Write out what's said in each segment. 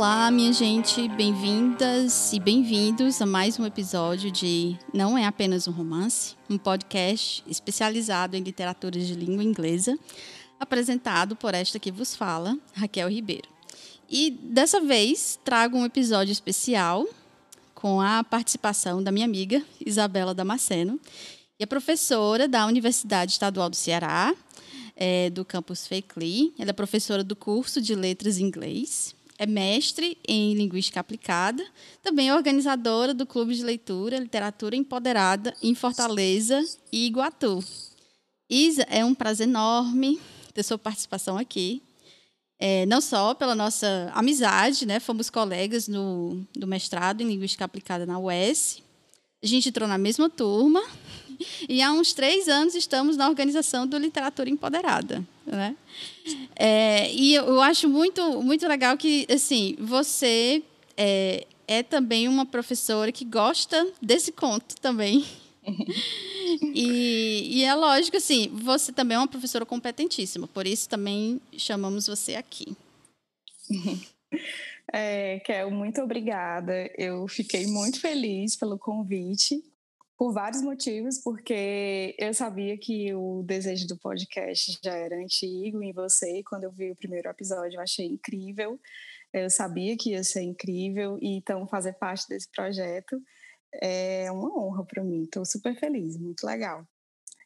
Olá, minha gente, bem-vindas e bem-vindos a mais um episódio de Não é apenas um romance, um podcast especializado em literatura de língua inglesa, apresentado por esta que vos fala, Raquel Ribeiro. E dessa vez trago um episódio especial com a participação da minha amiga Isabela Damasceno, e é professora da Universidade Estadual do Ceará, é, do campus FECLI. Ela é professora do curso de Letras Inglês é mestre em Linguística Aplicada, também é organizadora do Clube de Leitura Literatura Empoderada em Fortaleza e Iguatu. Isa, é um prazer enorme ter sua participação aqui. É, não só pela nossa amizade, né? Fomos colegas no, do mestrado em Linguística Aplicada na UES. A gente entrou na mesma turma e há uns três anos estamos na organização do Literatura Empoderada. Né? É, e eu acho muito, muito legal que assim, você é, é também uma professora que gosta desse conto também. e, e, é lógico, assim, você também é uma professora competentíssima, por isso também chamamos você aqui. É, Kel, muito obrigada. Eu fiquei muito feliz pelo convite por vários motivos, porque eu sabia que o desejo do podcast já era antigo em você, quando eu vi o primeiro episódio eu achei incrível, eu sabia que ia ser incrível, e então fazer parte desse projeto é uma honra para mim, estou super feliz, muito legal.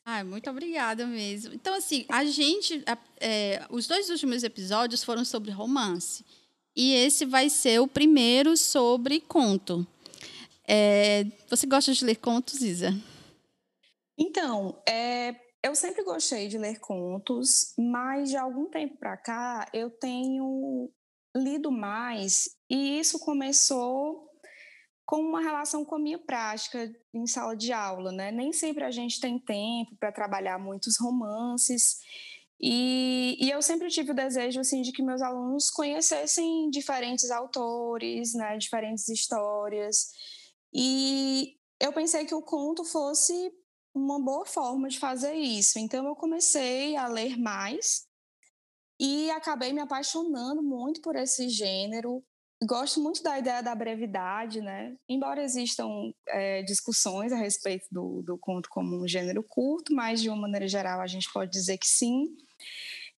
Ah, muito obrigada mesmo. Então, assim, a gente. É, os dois últimos episódios foram sobre romance. E esse vai ser o primeiro sobre conto. É, você gosta de ler contos, Isa? Então, é, eu sempre gostei de ler contos, mas de algum tempo para cá eu tenho lido mais e isso começou com uma relação com a minha prática em sala de aula, né? Nem sempre a gente tem tempo para trabalhar muitos romances e, e, eu sempre tive o desejo assim de que meus alunos conhecessem diferentes autores, né? Diferentes histórias e eu pensei que o conto fosse uma boa forma de fazer isso. Então eu comecei a ler mais e acabei me apaixonando muito por esse gênero. Gosto muito da ideia da brevidade, né? Embora existam é, discussões a respeito do, do conto como um gênero curto, mas de uma maneira geral a gente pode dizer que sim.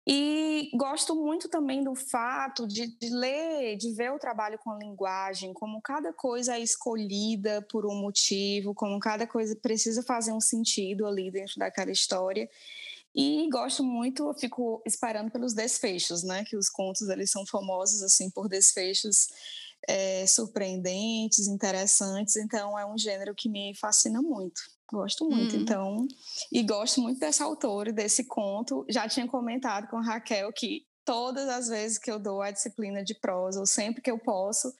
E gosto muito também do fato de, de, ler, de ver o trabalho com a linguagem, como cada coisa é escolhida por um motivo, como cada coisa precisa fazer um sentido ali dentro daquela história. E gosto muito, fico esperando pelos desfechos, né? Que os contos eles são famosos assim por desfechos é, surpreendentes, interessantes. Então é um gênero que me fascina muito. Gosto muito, hum. então. E gosto muito dessa autora, desse conto. Já tinha comentado com a Raquel que todas as vezes que eu dou a disciplina de prosa, ou sempre que eu posso,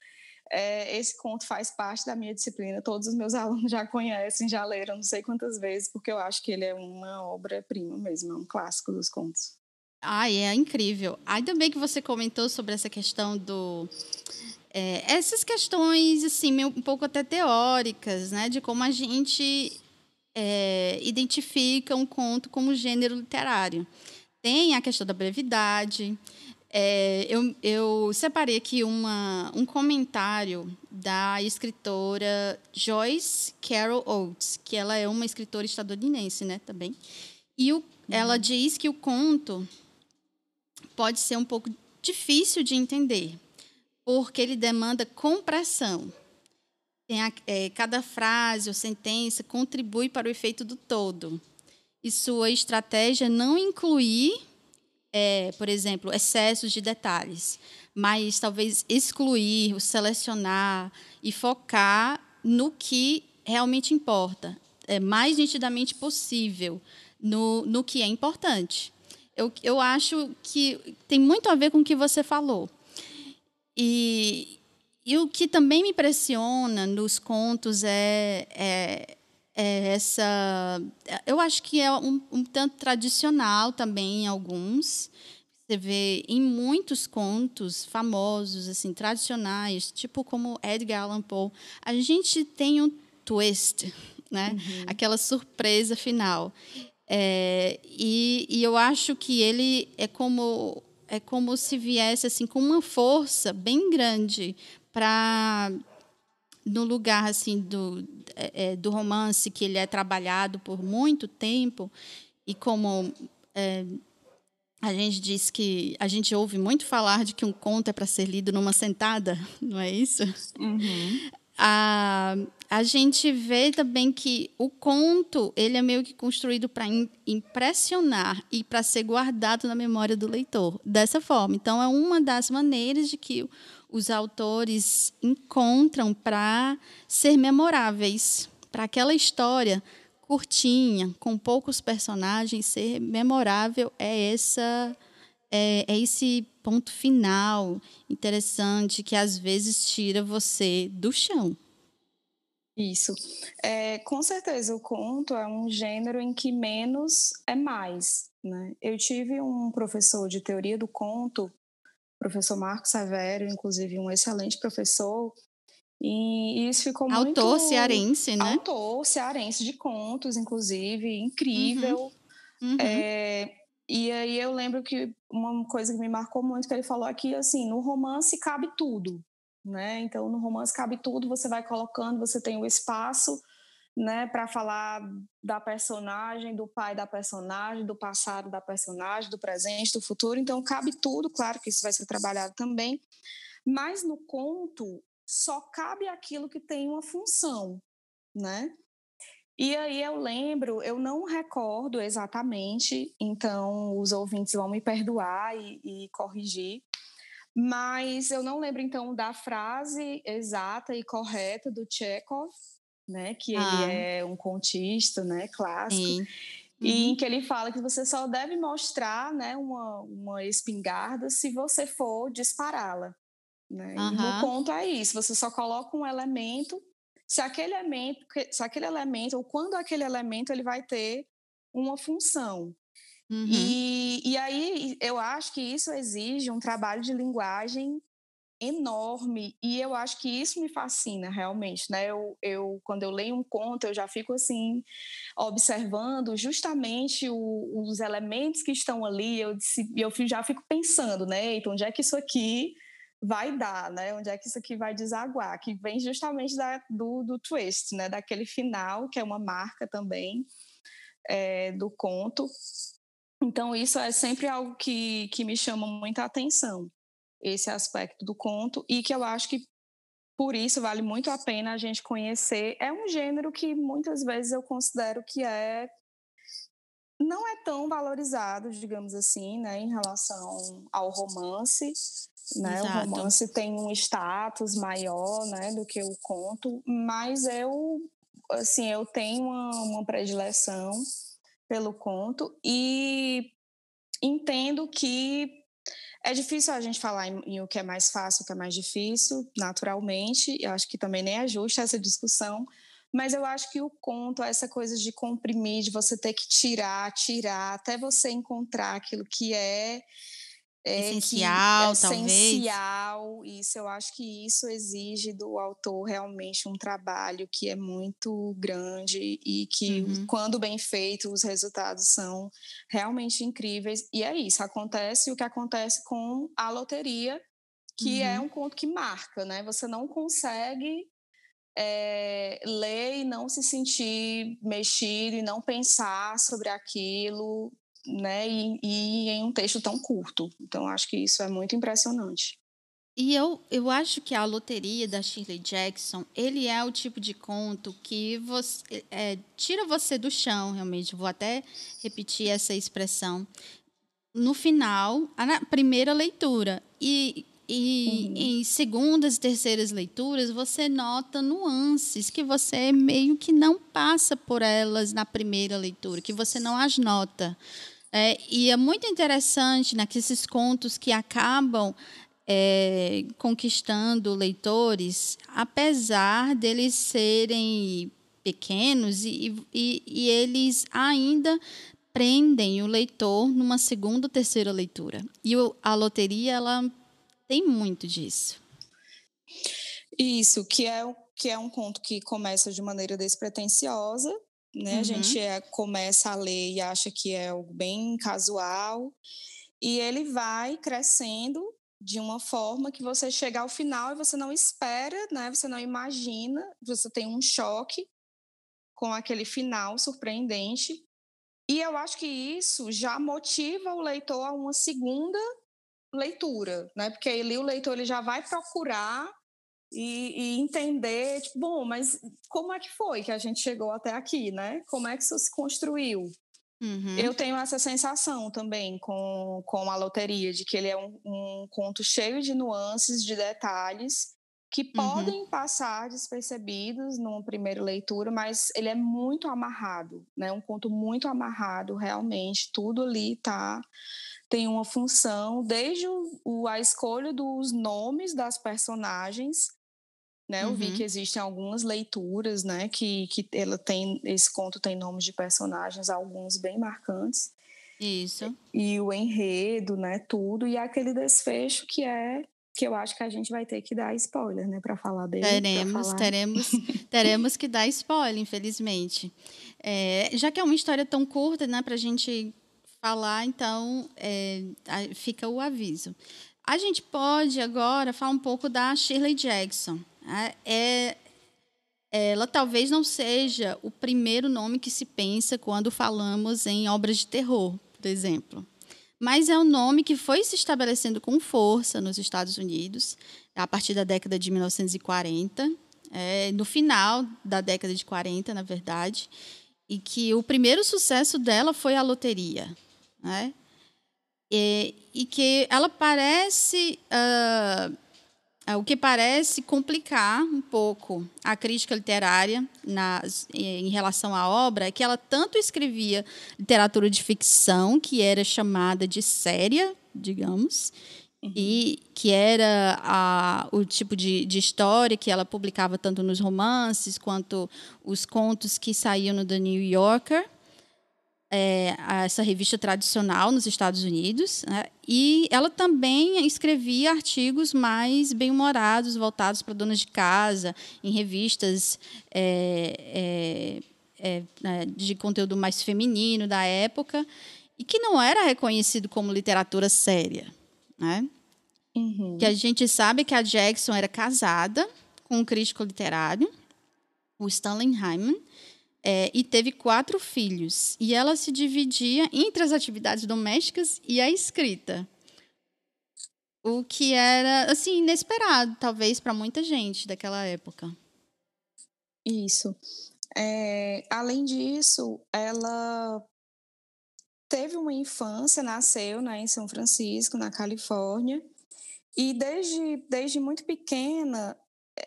é, esse conto faz parte da minha disciplina. Todos os meus alunos já conhecem, já leram não sei quantas vezes, porque eu acho que ele é uma obra-prima mesmo, é um clássico dos contos. Ai, é incrível. Ainda bem que você comentou sobre essa questão do. É, essas questões, assim, um pouco até teóricas, né? De como a gente é, identifica um conto como gênero literário. Tem a questão da brevidade. É, eu, eu, separei aqui uma, um comentário da escritora Joyce Carol Oates, que ela é uma escritora estadunidense, né, também. E o, uhum. ela diz que o conto pode ser um pouco difícil de entender, porque ele demanda compressão. A, é, cada frase ou sentença contribui para o efeito do todo. E sua estratégia não incluir, é, por exemplo, excessos de detalhes, mas talvez excluir, selecionar e focar no que realmente importa, é, mais nitidamente possível no, no que é importante. Eu, eu acho que tem muito a ver com o que você falou. E, e o que também me impressiona nos contos é, é, é essa. Eu acho que é um, um, tanto tradicional também em alguns. Você vê em muitos contos famosos, assim, tradicionais, tipo como Edgar Allan Poe, a gente tem um twist, né? Uhum. Aquela surpresa final. É, e, e eu acho que ele é como é como se viesse assim com uma força bem grande para no lugar assim do, é, é, do romance que ele é trabalhado por muito tempo e como é, a gente diz que a gente ouve muito falar de que um conto é para ser lido numa sentada, não é isso? Uhum. A, a gente vê também que o conto ele é meio que construído para impressionar e para ser guardado na memória do leitor dessa forma. Então é uma das maneiras de que os autores encontram para ser memoráveis, para aquela história curtinha, com poucos personagens, ser memorável é essa é, é, esse ponto final interessante que às vezes tira você do chão. Isso. É, com certeza, o conto é um gênero em que menos é mais. Né? Eu tive um professor de teoria do conto, professor Marcos Severo, inclusive um excelente professor, e isso ficou Autor muito... Autor cearense, né? Autor cearense de contos, inclusive, incrível. Uhum. Uhum. É, e aí eu lembro que uma coisa que me marcou muito, que ele falou aqui, assim, no romance cabe tudo, né? Então, no romance cabe tudo, você vai colocando, você tem o espaço, né, para falar da personagem, do pai da personagem, do passado da personagem, do presente, do futuro. Então, cabe tudo, claro que isso vai ser trabalhado também. Mas no conto, só cabe aquilo que tem uma função, né? E aí eu lembro, eu não recordo exatamente, então os ouvintes vão me perdoar e, e corrigir, mas eu não lembro então da frase exata e correta do Chekhov, né? Que ah. ele é um contista, né? Clássico. Sim. Uhum. E em que ele fala que você só deve mostrar né, uma, uma espingarda se você for dispará-la. Né? Uhum. no conto é isso, você só coloca um elemento, se aquele elemento, se aquele elemento, ou quando aquele elemento ele vai ter uma função. Uhum. E, e aí eu acho que isso exige um trabalho de linguagem enorme e eu acho que isso me fascina realmente, né? Eu, eu quando eu leio um conto eu já fico assim observando justamente o, os elementos que estão ali. Eu eu já fico pensando, né? Então onde é que isso aqui vai dar, né? Onde é que isso aqui vai desaguar? Que vem justamente da, do, do twist, né? Daquele final, que é uma marca também é, do conto. Então, isso é sempre algo que, que me chama muita atenção, esse aspecto do conto, e que eu acho que por isso vale muito a pena a gente conhecer. É um gênero que muitas vezes eu considero que é não é tão valorizado, digamos assim, né, em relação ao romance, né? O romance tem um status maior, né, do que o conto, mas eu, assim, eu tenho uma, uma predileção pelo conto e entendo que é difícil a gente falar em, em, o que é mais fácil, o que é mais difícil, naturalmente. Eu acho que também nem é justa essa discussão, mas eu acho que o conto é essa coisa de comprimir, de você ter que tirar, tirar, até você encontrar aquilo que é é, essencial, que, talvez. Essencial, isso eu acho que isso exige do autor realmente um trabalho que é muito grande e que, uhum. quando bem feito, os resultados são realmente incríveis. E é isso, acontece o que acontece com a loteria, que é uhum. é um conto que marca, né? Você não consegue é, ler e não se sentir mexido e não pensar sobre aquilo né, e, e em um texto tão curto. Então, acho que isso é muito impressionante. E eu, eu acho que a loteria da Shirley Jackson, ele é o tipo de conto que você, é, tira você do chão, realmente. Vou até repetir essa expressão. No final, na primeira leitura. E, e uhum. em segundas e terceiras leituras, você nota nuances que você meio que não passa por elas na primeira leitura, que você não as nota. É, e é muito interessante naqueles né, contos que acabam é, conquistando leitores, apesar deles serem pequenos e, e, e, eles ainda prendem o leitor numa segunda ou terceira leitura. E o, a loteria ela tem muito disso. Isso, que é, que é um conto que começa de maneira despretensiosa né? Uhum. A gente é, começa a ler e acha que é algo bem casual e ele vai crescendo de uma forma que você chega ao final e você não espera, né? Você não imagina, você tem um choque com aquele final surpreendente. E eu acho que isso já motiva o leitor a uma segunda leitura, né? Porque ali o leitor ele já vai procurar e, e, entender, tipo, bom, mas como é que foi que a gente chegou até aqui, né? Como é que isso se construiu? Uhum. Eu tenho essa sensação também com, com a loteria, de que ele é um, um conto cheio de nuances, de detalhes, que uhum. podem passar despercebidos numa primeira leitura, mas ele é muito amarrado, né? Um conto muito amarrado, realmente, tudo ali tá tem uma função, desde o, a escolha dos nomes das personagens né? Eu vi que uhum. existem algumas leituras, né, que, que ela tem esse conto tem nomes de personagens, alguns bem marcantes. Isso. E o enredo, né, tudo e aquele desfecho que é que eu acho que a gente vai ter que dar spoiler, né, para falar dele. Teremos, falar... teremos, teremos que dar spoiler, infelizmente. É, já que é uma história tão curta, né, para a gente falar, então é, fica o aviso. A gente pode agora falar um pouco da Shirley Jackson. É, ela talvez não seja o primeiro nome que se pensa quando falamos em obras de terror, por exemplo. Mas é um nome que foi se estabelecendo com força nos Estados Unidos a partir da década de 1940, é, no final da década de 40, na verdade, e que o primeiro sucesso dela foi a loteria. Né? E, e que ela parece. Uh, o que parece complicar um pouco a crítica literária nas, em relação à obra é que ela tanto escrevia literatura de ficção, que era chamada de séria, digamos, uhum. e que era a, o tipo de, de história que ela publicava tanto nos romances quanto os contos que saíam no The New Yorker, é, essa revista tradicional nos Estados Unidos, né? e ela também escrevia artigos mais bem-humorados, voltados para donas de casa, em revistas é, é, é né, de conteúdo mais feminino da época, e que não era reconhecido como literatura séria. Né? Uhum. Que a gente sabe que a Jackson era casada com um crítico literário, o Stanley Hyman, é, e teve quatro filhos. E ela se dividia entre as atividades domésticas e a escrita. O que era, assim, inesperado, talvez, para muita gente daquela época. Isso. É, além disso, ela teve uma infância, nasceu né, em São Francisco, na Califórnia, e desde, desde muito pequena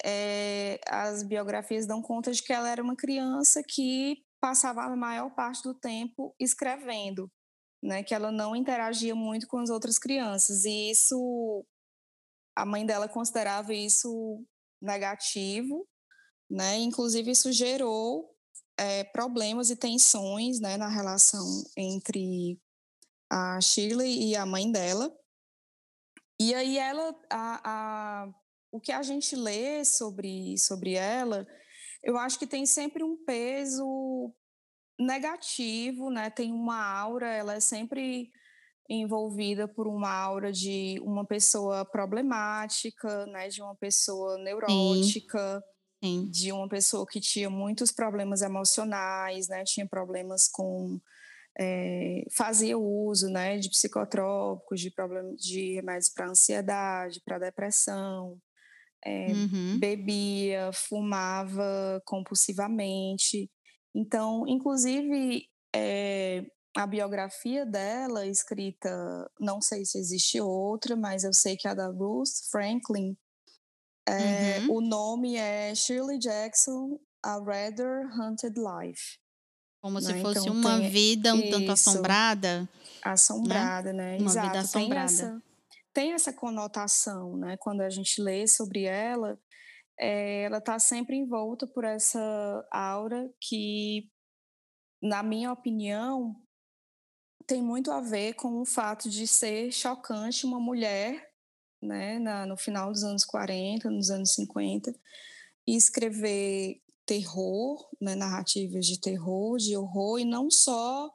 é, as biografias dão conta de que ela era uma criança que passava a maior parte do tempo escrevendo, né? Que ela não interagia muito com as outras crianças e isso a mãe dela considerava isso negativo, né? Inclusive isso gerou é, problemas e tensões, né, na relação entre a Shirley e a mãe dela. E aí ela, a, a o que a gente lê sobre, sobre ela, eu acho que tem sempre um peso negativo, né? Tem uma aura, ela é sempre envolvida por uma aura de uma pessoa problemática, né? De uma pessoa neurótica, Sim. Sim. de uma pessoa que tinha muitos problemas emocionais, né? Tinha problemas com é, fazia uso né, de psicotrópicos, de, problem, de remédios para ansiedade, para depressão, é, uhum. bebia, fumava compulsivamente. Então, inclusive, é, a biografia dela, escrita, não sei se existe outra, mas eu sei que a da Ruth Franklin, é, uhum. o nome é Shirley Jackson, A Rather Haunted Life. Como se né, fosse então, uma vida um tanto assombrada. Assombrada, né? né? Uma Exato. vida assombrada. Tem essa, conotação, né? Quando a gente lê sobre ela, é, ela está sempre envolta por essa aura que, na minha opinião, tem muito a ver com o fato de ser chocante uma mulher, né, na, no final dos anos 40, nos anos 50, e escrever terror, né, narrativas de terror, de horror, e não só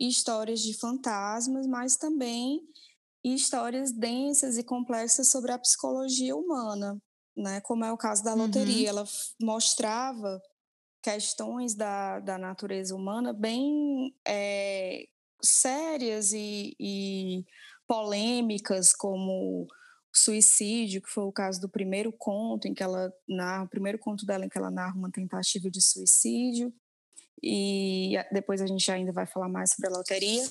histórias de fantasmas, mas também e histórias densas e complexas sobre a psicologia humana, né? Como é o caso da loteria, uhum. ela mostrava questões da, da natureza humana bem é, sérias e, e polêmicas, como suicídio, que foi o caso do primeiro conto em que ela narra, o primeiro conto dela em que ela narra uma tentativa de suicídio, e depois a gente ainda vai falar mais sobre a loteria.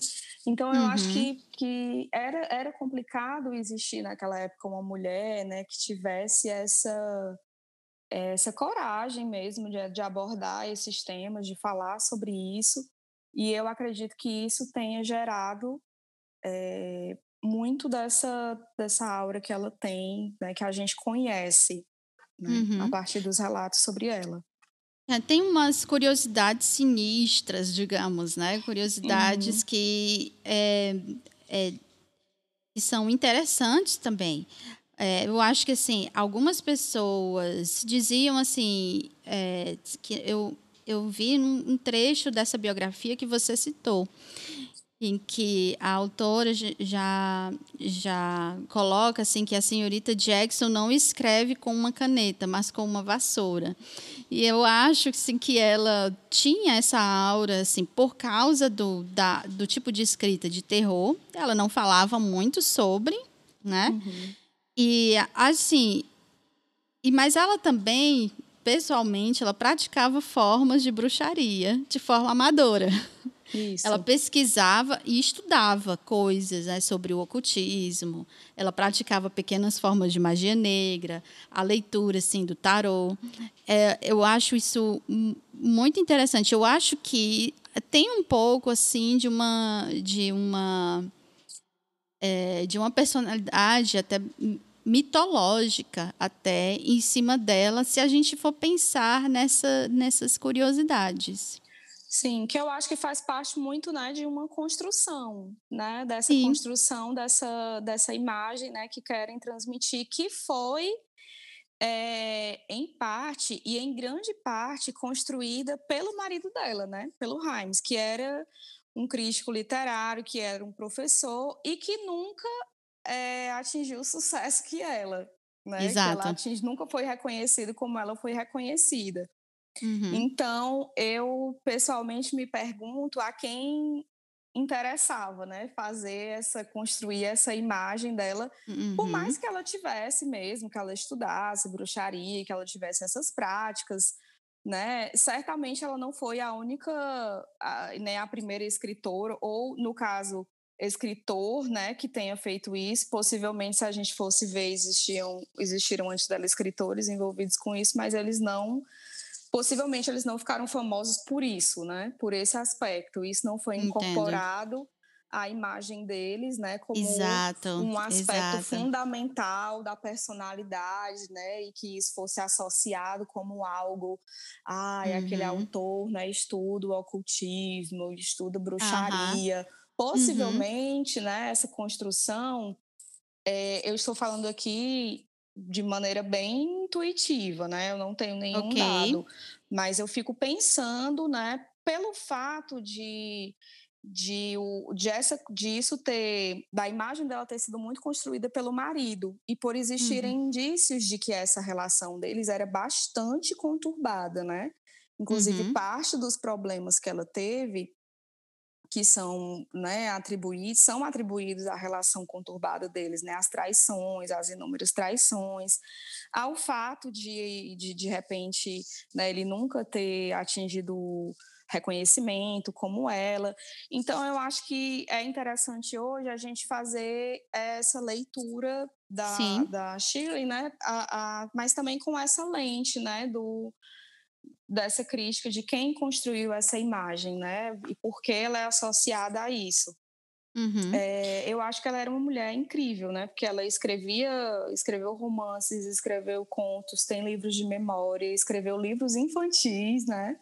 Então eu uhum. acho que, que era, era complicado existir naquela época uma mulher né, que tivesse essa, essa coragem mesmo de, de abordar esses temas, de falar sobre isso. E eu acredito que isso tenha gerado é, muito dessa, dessa aura que ela tem, né, que a gente conhece né, uhum. a partir dos relatos sobre ela. É, tem umas curiosidades sinistras, digamos, né? Curiosidades uhum. que, é, é, que são interessantes também. É, eu acho que assim, algumas pessoas diziam assim é, que eu, eu vi um trecho dessa biografia que você citou em que a autora já já coloca assim que a senhorita Jackson não escreve com uma caneta, mas com uma vassoura. E eu acho assim, que ela tinha essa aura assim por causa do, da, do tipo de escrita de terror. Ela não falava muito sobre, né? Uhum. E assim, e mas ela também pessoalmente ela praticava formas de bruxaria de forma amadora. Isso. Ela pesquisava e estudava coisas né, sobre o ocultismo. Ela praticava pequenas formas de magia negra, a leitura assim do tarô. É, eu acho isso muito interessante. Eu acho que tem um pouco assim de uma de uma é, de uma personalidade até mitológica até em cima dela, se a gente for pensar nessa, nessas curiosidades. Sim, que eu acho que faz parte muito, né, de uma construção, né, dessa Sim. construção dessa, dessa imagem, né, que querem transmitir, que foi é, em parte e em grande parte construída pelo marido dela, né, pelo Himes, que era um crítico literário, que era um professor e que nunca é, atingiu o sucesso que ela, né, Exato. que ela atingi, nunca foi reconhecido como ela foi reconhecida. Uhum. Então, eu pessoalmente me pergunto a quem interessava, né, fazer essa construir essa imagem dela, uhum. por mais que ela tivesse mesmo, que ela estudasse bruxaria, que ela tivesse essas práticas, né, certamente ela não foi a única, a, né, a primeira escritora ou no caso escritor, né, que tenha feito isso. Possivelmente, se a gente fosse ver, existiam existiram antes dela escritores envolvidos com isso, mas eles não possivelmente eles não ficaram famosos por isso, né? Por esse aspecto. Isso não foi incorporado Entendo. à imagem deles, né? Como exato, um aspecto exato. fundamental da personalidade, né? E que isso fosse associado como algo, ai, uhum. aquele autor, né? Estuda o ocultismo, estuda bruxaria. Uhum. Possivelmente, uhum. né? Essa construção é, eu estou falando aqui de maneira bem intuitiva, né? Eu não tenho nenhum okay. dado, mas eu fico pensando, né? Pelo fato de de, de, essa, de isso ter, da imagem dela ter sido muito construída pelo marido e por existirem uhum. indícios de que essa relação deles era bastante conturbada, né? Inclusive, uhum. parte dos problemas que ela teve que são né, atribuídos, são atribuídos à relação conturbada deles, né, as traições, as inúmeras traições, ao fato de, de, de repente, né, ele nunca ter atingido reconhecimento como ela. Então, eu acho que é interessante hoje a gente fazer essa leitura da, da Shirley, né, a, a, mas também com essa lente, né, do dessa crítica de quem construiu essa imagem, né? E por que ela é associada a isso. Uhum. É, eu acho que ela era uma mulher incrível, né? Porque ela escrevia, escreveu romances, escreveu contos, tem livros de memória, escreveu livros infantis, né?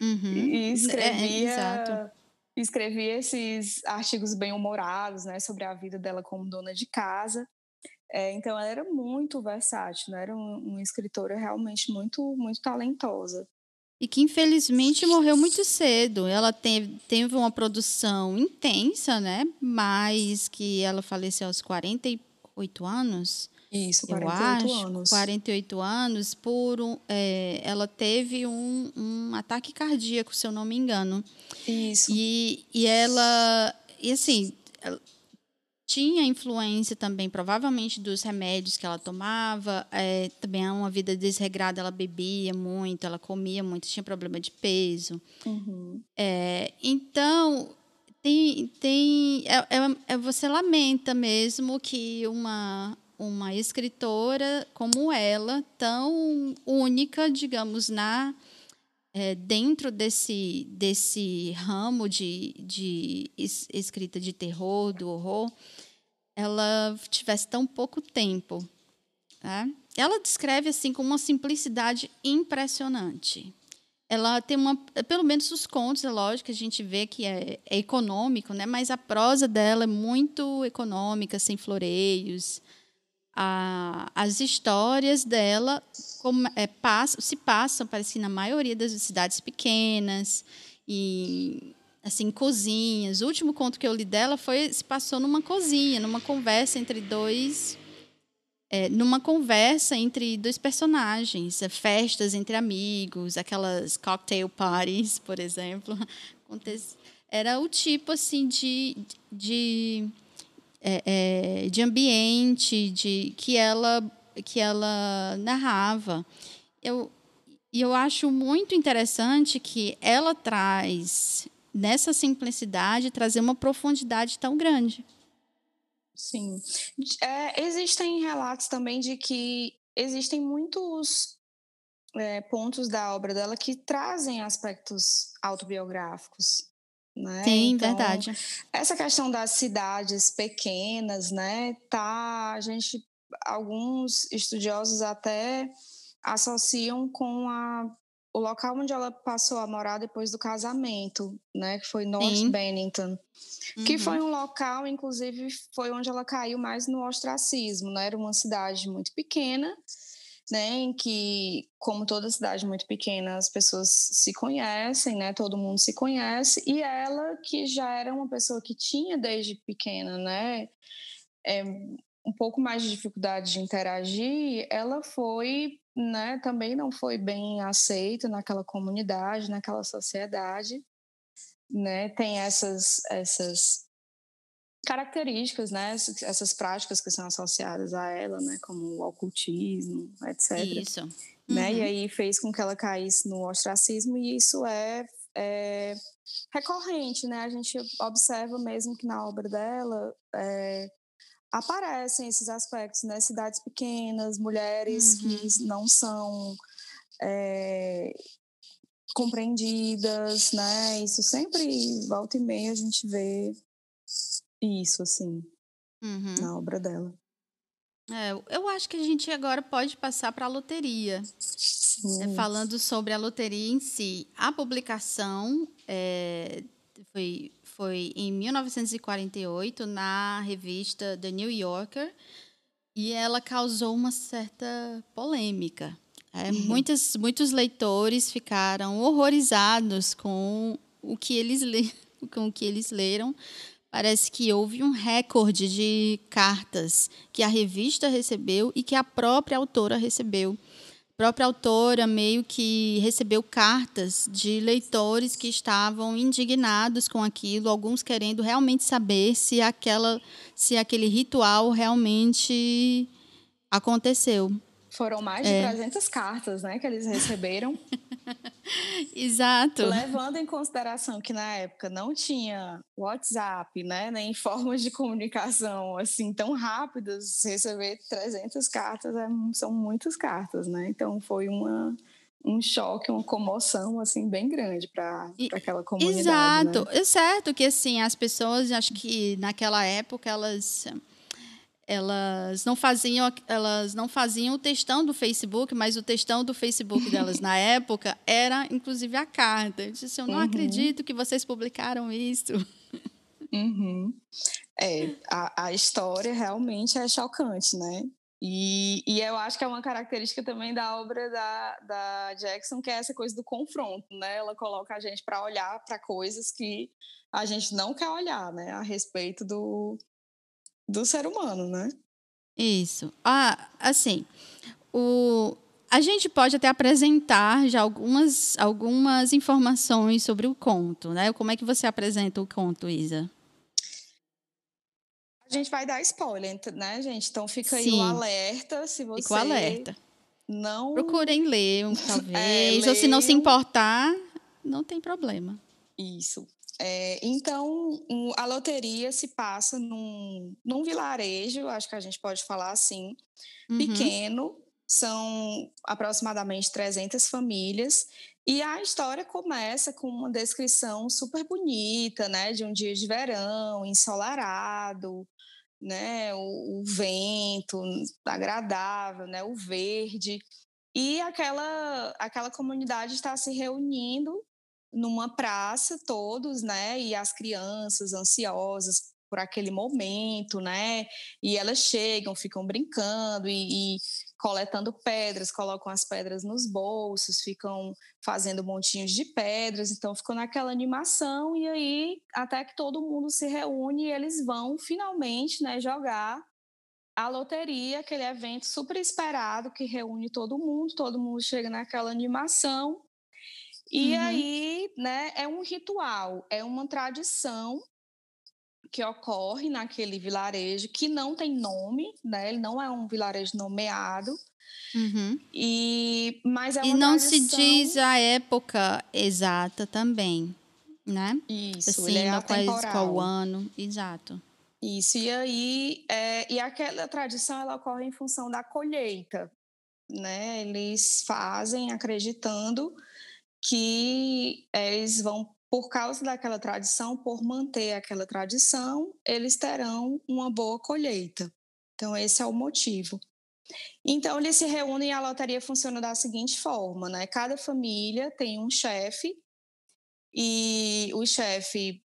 Uhum. E escrevia, é, escrevia esses artigos bem humorados, né? Sobre a vida dela como dona de casa. É, então ela era muito versátil, né? Era uma, uma escritora realmente muito, muito talentosa. E que infelizmente morreu muito cedo. Ela teve, teve uma produção intensa, né? Mas que ela faleceu aos 48 anos. Isso, 48 eu acho, anos. 48 anos, por um, é, ela teve um, um ataque cardíaco, se eu não me engano. Isso. E, e ela, e assim, tinha influência também, provavelmente, dos remédios que ela tomava. É, também é uma vida desregrada, ela bebia muito, ela comia muito, tinha problema de peso. Uhum. É, então, tem, tem é, é, é, você lamenta mesmo que uma, uma escritora como ela, tão única, digamos, na é, dentro desse, desse ramo de, de escrita de terror, do horror, ela tivesse tão pouco tempo. Né? Ela descreve assim com uma simplicidade impressionante. Ela tem uma, pelo menos os contos, é lógico a gente vê que é, é econômico, né? Mas a prosa dela é muito econômica, sem floreios, a, as histórias dela como, é, pass, se passam, parece na maioria das cidades pequenas, e assim, cozinhas. O último conto que eu li dela foi se passou numa cozinha, numa conversa entre dois. É, numa conversa entre dois personagens, é, festas entre amigos, aquelas cocktail parties, por exemplo. Era o tipo assim de, de é, é, de ambiente, de que ela que ela narrava. Eu e eu acho muito interessante que ela traz nessa simplicidade trazer uma profundidade tão grande. Sim, é, existem relatos também de que existem muitos é, pontos da obra dela que trazem aspectos autobiográficos. Né? Sim, então, verdade. Essa questão das cidades pequenas, né, tá, a gente, alguns estudiosos até associam com a, o local onde ela passou a morar depois do casamento, né, que foi North Sim. Bennington, uhum. que foi um local, inclusive, foi onde ela caiu mais no ostracismo, né, era uma cidade muito pequena, né, em que, como toda cidade muito pequena, as pessoas se conhecem, né, todo mundo se conhece, e ela, que já era uma pessoa que tinha desde pequena, né, é, um pouco mais de dificuldade de interagir, ela foi, né, também não foi bem aceita naquela comunidade, naquela sociedade, né, tem essas, essas características, né, essas práticas que são associadas a ela, né, como o ocultismo, etc. Isso. Né, uhum. E aí fez com que ela caísse no ostracismo e isso é, é recorrente, né? A gente observa mesmo que na obra dela é, aparecem esses aspectos, né? Cidades pequenas, mulheres uhum. que não são é, compreendidas, né? Isso sempre volta e meia a gente vê isso, assim, uhum. na obra dela. É, eu acho que a gente agora pode passar para a loteria. É, falando sobre a loteria em si. A publicação é, foi, foi em 1948 na revista The New Yorker e ela causou uma certa polêmica. É, uhum. muitos, muitos leitores ficaram horrorizados com o que eles, com o que eles leram parece que houve um recorde de cartas que a revista recebeu e que a própria autora recebeu. A própria autora meio que recebeu cartas de leitores que estavam indignados com aquilo, alguns querendo realmente saber se aquela se aquele ritual realmente aconteceu. Foram mais de é. 300 cartas, né, que eles receberam. Exato. Levando em consideração que na época não tinha WhatsApp, né, nem formas de comunicação assim tão rápidas, receber 300 cartas é, são muitas cartas, né? Então foi uma um choque, uma comoção assim bem grande para aquela comunidade. Exato, né? é certo que assim as pessoas, acho que naquela época elas elas não faziam elas não faziam o textão do Facebook, mas o textão do Facebook delas na época era inclusive a carta. Eu disse, eu não uhum. acredito que vocês publicaram isso. Uhum. É, a, a história realmente é chocante, né? E, e eu acho que é uma característica também da obra da, da Jackson, que é essa coisa do confronto, né? Ela coloca a gente para olhar para coisas que a gente não quer olhar, né? A respeito do, do ser humano, né? Isso. Ah, assim, o, a gente pode até apresentar já algumas, algumas informações sobre o conto, né? Como é que você apresenta o conto, Isa? A gente vai dar spoiler, né, gente? Então fica Sim. aí o alerta, se você... Fica o alerta. Não... Procurem ler, talvez. É, ou se não se importar, não tem problema. Isso. É, então, a loteria se passa num, num vilarejo, acho que a gente pode falar assim, uhum. pequeno, são aproximadamente 300 famílias, e a história começa com uma descrição super bonita, né, de um dia de verão, ensolarado, né, o, o vento agradável, né, o verde, e aquela aquela comunidade está se reunindo numa praça todos, né, e as crianças ansiosas por aquele momento, né? E elas chegam, ficam brincando e, e, coletando pedras, colocam as pedras nos bolsos, ficam fazendo montinhos de pedras, então ficam naquela animação e aí até que todo mundo se reúne e eles vão finalmente, né, jogar a loteria, aquele evento super esperado que reúne todo mundo, todo mundo chega naquela animação. E uhum. aí, né, é um ritual, é uma tradição que ocorre naquele vilarejo que não tem nome, né? Ele não é um vilarejo nomeado. Uhum. E mas é e não tradição... se diz a época exata também, né? Isso, assim, ele é qual, qual ano, exato. Isso e aí é, e aquela tradição ela ocorre em função da colheita, né? Eles fazem acreditando que eles vão por causa daquela tradição, por manter aquela tradição, eles terão uma boa colheita. Então, esse é o motivo. Então, eles se reúnem e a loteria funciona da seguinte forma, né? Cada família tem um chefe e o chefe,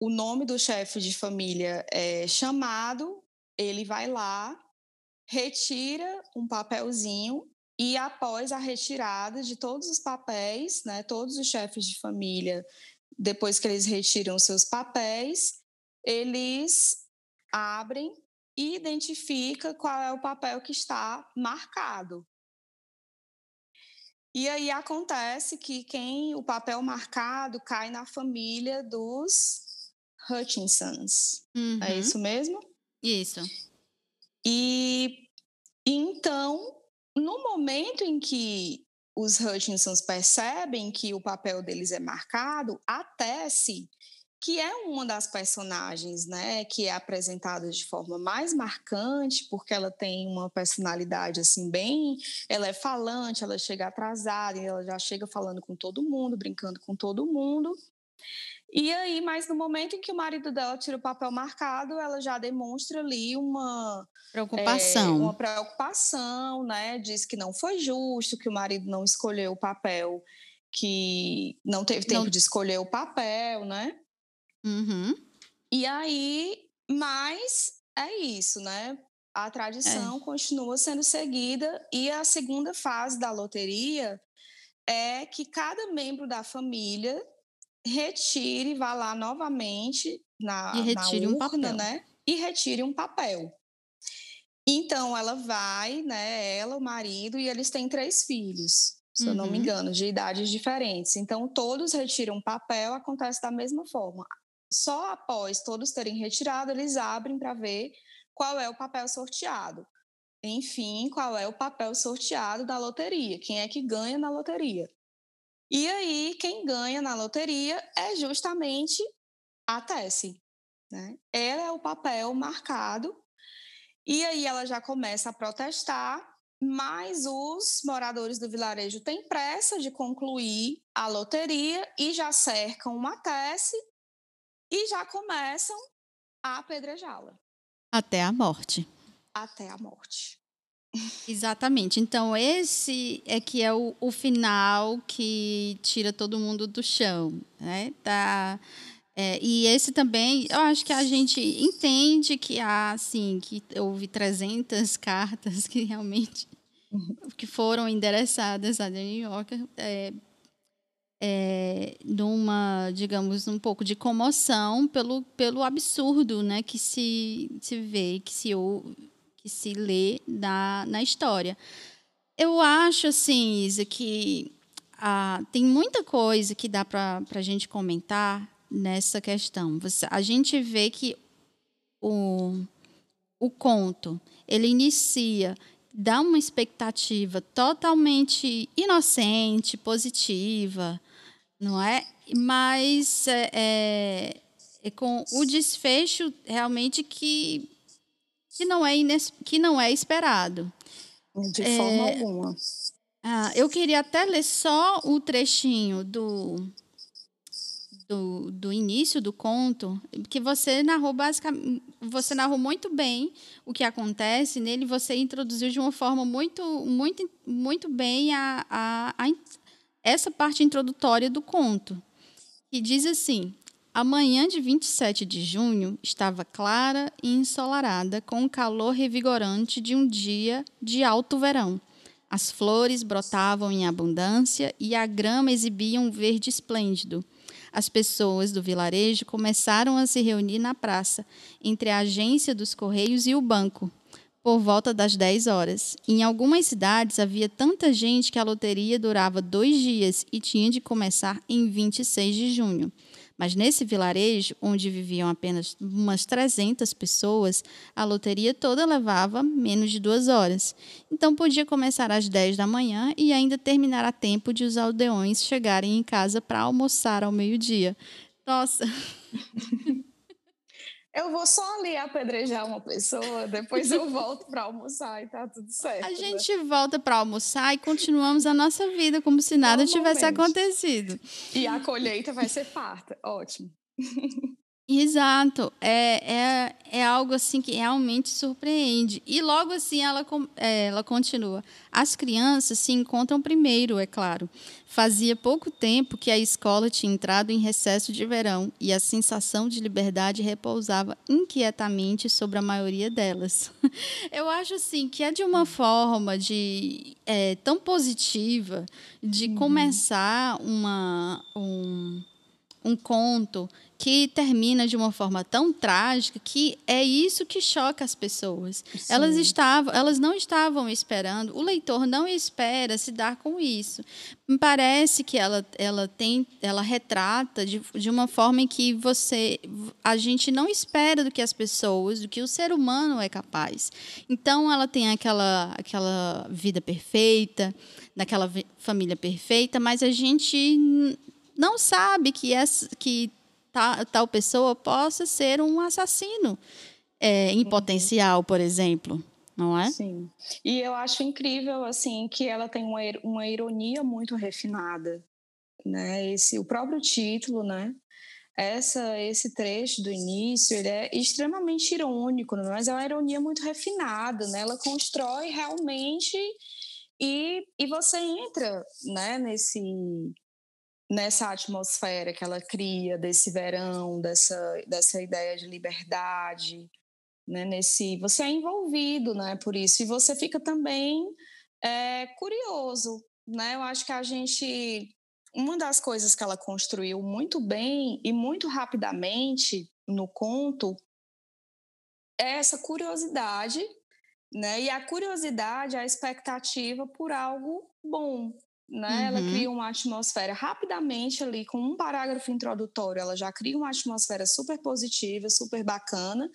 o nome do chefe de família é chamado, ele vai lá, retira um papelzinho e após a retirada de todos os papéis, né, todos os chefes de família depois que eles retiram seus papéis, eles abrem e identifica qual é o papel que está marcado. E aí acontece que quem o papel marcado cai na família dos Hutchinsons. É uhum. É isso mesmo? Isso. E então, no momento em que os Hutchinsons percebem que o papel deles é marcado, a Tessie, que é uma das personagens, né, que é apresentada de forma mais marcante, porque ela tem uma personalidade assim bem, ela é falante, ela chega atrasada, ela já chega falando com todo mundo, brincando com todo mundo. E aí, mas no momento em que o marido dela tira o papel marcado, ela já demonstra ali uma preocupação, é, uma preocupação, né? Diz que não foi justo, que o marido não escolheu o papel, que não teve tempo não... de escolher o papel, né? Uhum. E aí, mas é isso, né? A tradição é. continua sendo seguida e a segunda fase da loteria é que cada membro da família retire, vá lá novamente na, e retire na urna, um papel. né? E retire um papel. Então ela vai, né? Ela, o marido, e eles têm três filhos, se uhum. eu não me uhum. engano, de idades diferentes. Então todos retiram um papel, acontece da mesma forma. Só após todos terem retirado, eles abrem para ver qual é o papel sorteado. Enfim, qual é o papel sorteado da loteria? Quem é que ganha na loteria? E aí, quem ganha na loteria é justamente a Tessie. Né? Ela é o papel marcado, e aí ela já começa a protestar, mas os moradores do vilarejo têm pressa de concluir a loteria e já cercam uma Tessie e já começam a apedrejá-la. Até a morte. Até a morte. Exatamente. Então, esse é que é o, o final que tira todo mundo do chão. Né? Tá, É, e esse também, eu acho que a gente entende que há, assim, que houve 300 cartas que realmente uhum. que foram endereçadas a New York é, é, numa, digamos, um pouco de comoção pelo, pelo absurdo né, que se, se vê, que se, que se lê na, na história. Eu acho, assim, Isa, que ah, tem muita coisa que dá para a gente comentar nessa questão. Você, a gente vê que o, o conto, ele inicia dá uma expectativa totalmente inocente, positiva, não é? Mas é, é, é com o desfecho realmente que, que, não, é ines, que não é esperado. De é, forma alguma. Ah, eu queria até ler só o trechinho do, do, do início do conto, que você narrou basicamente, você narrou muito bem o que acontece nele, você introduziu de uma forma muito, muito, muito bem a, a, a essa parte introdutória do conto, que diz assim: a manhã de 27 de junho estava clara e ensolarada, com o calor revigorante de um dia de alto verão. As flores brotavam em abundância e a grama exibia um verde esplêndido. As pessoas do vilarejo começaram a se reunir na praça, entre a agência dos Correios e o banco, por volta das 10 horas. Em algumas cidades havia tanta gente que a loteria durava dois dias e tinha de começar em 26 de junho. Mas nesse vilarejo, onde viviam apenas umas 300 pessoas, a loteria toda levava menos de duas horas. Então podia começar às 10 da manhã e ainda terminar a tempo de os aldeões chegarem em casa para almoçar ao meio-dia. Nossa! eu vou só ali apedrejar uma pessoa, depois eu volto para almoçar e tá tudo certo. A né? gente volta para almoçar e continuamos a nossa vida como se nada tivesse acontecido. E a colheita vai ser farta. Ótimo. Exato, é, é, é algo assim que realmente surpreende. E logo assim ela, é, ela continua. As crianças se encontram primeiro, é claro. Fazia pouco tempo que a escola tinha entrado em recesso de verão e a sensação de liberdade repousava inquietamente sobre a maioria delas. Eu acho assim que é de uma forma de é, tão positiva de uhum. começar uma, um, um conto que termina de uma forma tão trágica que é isso que choca as pessoas. Sim. Elas estavam, elas não estavam esperando, o leitor não espera se dar com isso. Me parece que ela, ela tem, ela retrata de, de uma forma em que você, a gente não espera do que as pessoas, do que o ser humano é capaz. Então ela tem aquela, aquela vida perfeita, naquela família perfeita, mas a gente não sabe que essa, que tal pessoa possa ser um assassino é, em uhum. potencial, por exemplo, não é? Sim. E eu acho incrível assim que ela tem uma, uma ironia muito refinada, né? Esse o próprio título, né? Essa esse trecho do início ele é extremamente irônico, né? mas é uma ironia muito refinada, né? Ela constrói realmente e, e você entra, né? Nesse nessa atmosfera que ela cria desse verão, dessa, dessa ideia de liberdade, né? Nesse, você é envolvido, né? Por isso e você fica também é, curioso, né? Eu acho que a gente uma das coisas que ela construiu muito bem e muito rapidamente no conto é essa curiosidade, né? E a curiosidade, a expectativa por algo bom, né? Uhum. Ela cria uma atmosfera rapidamente ali, com um parágrafo introdutório, ela já cria uma atmosfera super positiva, super bacana,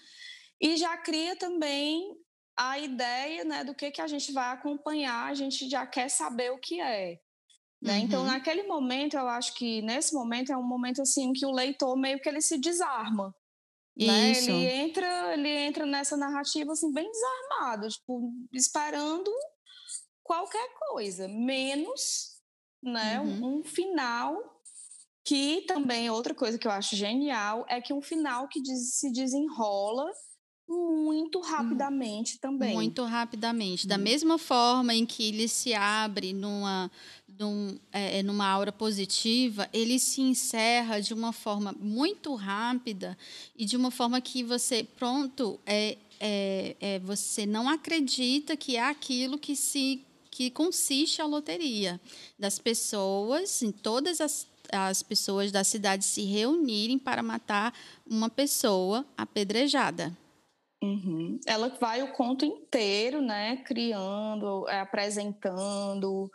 e já cria também a ideia né, do que, que a gente vai acompanhar, a gente já quer saber o que é. Né? Então, uhum. Então, naquele momento, eu acho que nesse momento é um momento assim que o leitor meio que ele se desarma. Né? Ele entra, ele entra nessa narrativa assim bem desarmado, tipo, esperando qualquer coisa, menos né, uhum. um final que também outra coisa que eu acho genial é que um final que diz, se desenrola muito hum. rapidamente também. Muito rapidamente. Da mesma forma em que ele se abre numa num, é, é, numa aura positiva, ele se encerra de uma forma muito rápida e de uma forma que você, pronto, é, é, é, você não acredita que é aquilo que se que consiste a loteria das pessoas, em todas as, as pessoas da cidade se reunirem para matar uma pessoa apedrejada. Uhum. Ela vai o conto inteiro, né? Criando, é, apresentando.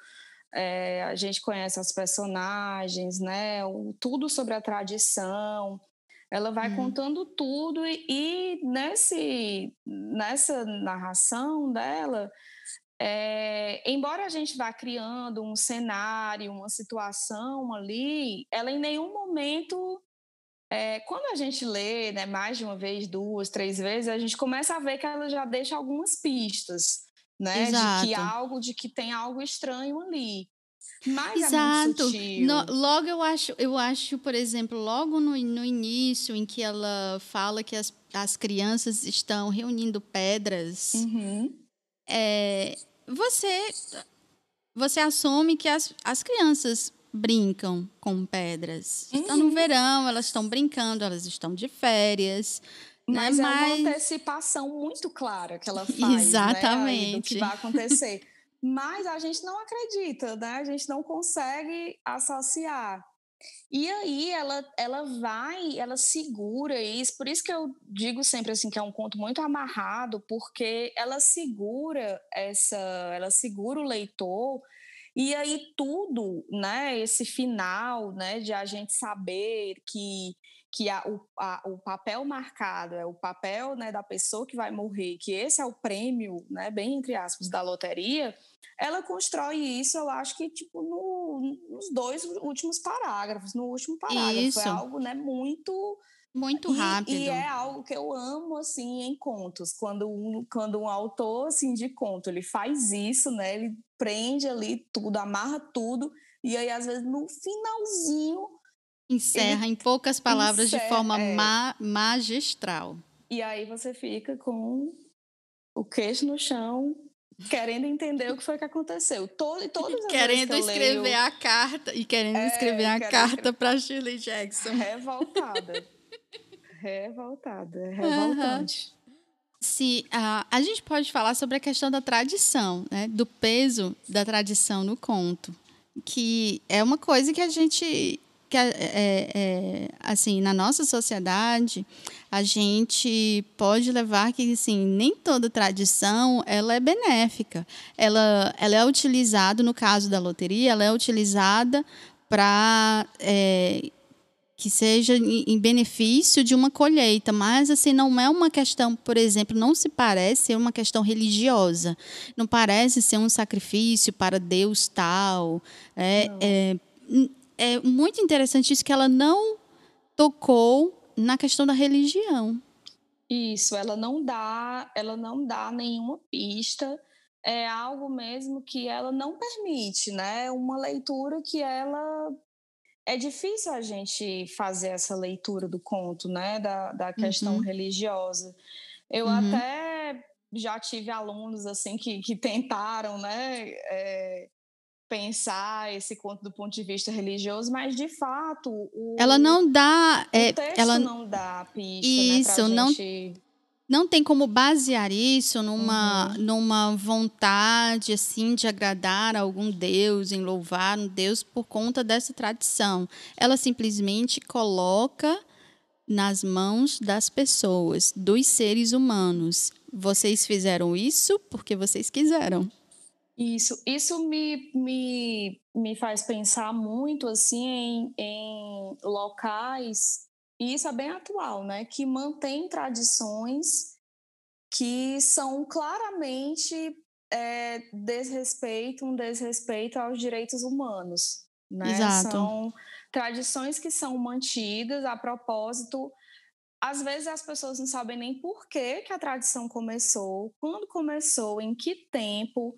É, a gente conhece as personagens, né? O, tudo sobre a tradição. Ela vai uhum. contando tudo e, e, nesse, nessa narração dela, é, embora a gente vá criando um cenário, uma situação ali, ela em nenhum momento é, quando a gente lê né, mais de uma vez, duas, três vezes, a gente começa a ver que ela já deixa algumas pistas, né? Exato. De que algo, de que tem algo estranho ali. Mas Exato. É no, logo eu acho, eu acho, por exemplo, logo no, no início em que ela fala que as, as crianças estão reunindo pedras, uhum. é, você você assume que as, as crianças brincam com pedras. Uhum. Está no verão, elas estão brincando, elas estão de férias. Né? Mas, né? é uma antecipação muito clara que ela faz Exatamente. Né? do que vai acontecer. Mas a gente não acredita, né? A gente não consegue associar. E aí ela, ela vai, ela segura isso, por isso que eu digo sempre assim que é um conto muito amarrado, porque ela segura essa, ela segura o leitor e aí tudo, né, esse final, né, de a gente saber que que a, o, a, o papel marcado é o papel né, da pessoa que vai morrer, que esse é o prêmio, né, bem entre aspas, da loteria, ela constrói isso, eu acho que tipo no, nos dois últimos parágrafos, no último parágrafo, é isso. é algo né, muito muito rápido. E, e, é algo que eu amo, assim, em contos. Quando um, quando um autor, assim, de conto, ele faz isso, né? Ele prende ali tudo, amarra tudo. E aí, às vezes, no finalzinho... Encerra em poucas palavras encerra, de forma é. ma magistral. E aí você fica com o queixo no chão, querendo entender o que foi que aconteceu. Todo, todas as querendo escrever leio, a carta e querendo é, escrever a carta para Shirley Jackson. Revoltada revoltada, é revoltante. Uhum. Se, uh, a gente pode falar sobre a questão da tradição, né? do peso da tradição no conto, que é uma coisa que a gente, que é, é, é, assim, na nossa sociedade, a gente pode levar que, assim, nem toda tradição ela é benéfica. Ela, ela é utilizada, no caso da loteria, ela é utilizada para é, que seja em benefício de uma colheita, mas assim não é uma questão, por exemplo, não se parece ser uma questão religiosa, não parece ser um sacrifício para Deus tal. É, é, muito interessante isso que ela não tocou na questão da religião. Isso, ela não dá, ela não dá nenhuma pista. É algo mesmo que ela não permite, né? Uma leitura que ela é difícil a gente fazer essa leitura do conto, né, da, da questão uhum. religiosa. Eu uhum. até já tive alunos assim que, que tentaram, né, é, pensar esse conto do ponto de vista religioso, mas de fato o, ela não dá, o é, texto ela não dá pista, isso né, não gente não tem como basear isso numa, uhum. numa vontade assim de agradar a algum Deus, em louvar um Deus por conta dessa tradição. Ela simplesmente coloca nas mãos das pessoas, dos seres humanos. Vocês fizeram isso porque vocês quiseram. Isso, isso me, me, me faz pensar muito assim em, em locais e isso é bem atual, né? Que mantém tradições que são claramente é, desrespeito, um desrespeito aos direitos humanos. Né? Exato. São tradições que são mantidas a propósito. Às vezes as pessoas não sabem nem por que, que a tradição começou, quando começou, em que tempo.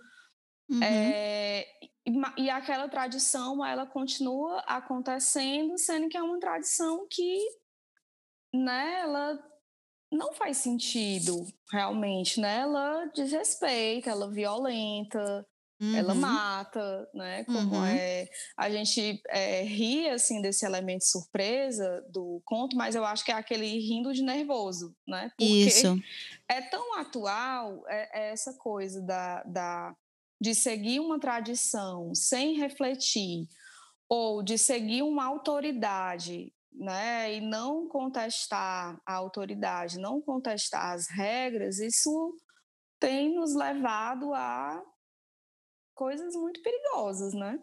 Uhum. É, e, e aquela tradição ela continua acontecendo, sendo que é uma tradição que né, ela não faz sentido realmente, né? Ela desrespeita, ela violenta, Uhum. Ela mata, né? Como uhum. é. A gente é, ri assim desse elemento surpresa do conto, mas eu acho que é aquele rindo de nervoso, né? Porque Isso. é tão atual é, é essa coisa da, da de seguir uma tradição sem refletir ou de seguir uma autoridade né, e não contestar a autoridade, não contestar as regras, isso tem nos levado a coisas muito perigosas, né?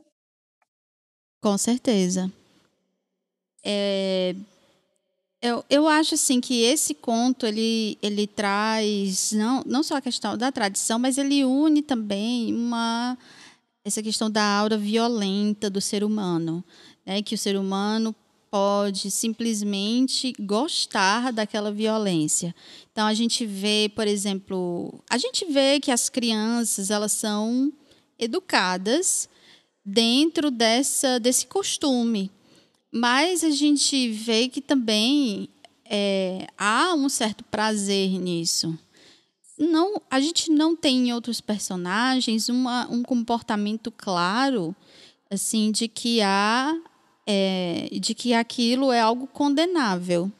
Com certeza. É, eu, eu acho assim que esse conto ele, ele traz não, não só a questão da tradição, mas ele une também uma essa questão da aura violenta do ser humano, né? Que o ser humano pode simplesmente gostar daquela violência. Então a gente vê, por exemplo, a gente vê que as crianças elas são educadas dentro dessa desse costume, mas a gente vê que também é, há um certo prazer nisso. Não, a gente não tem em outros personagens uma, um comportamento claro assim de que há é, de que aquilo é algo condenável.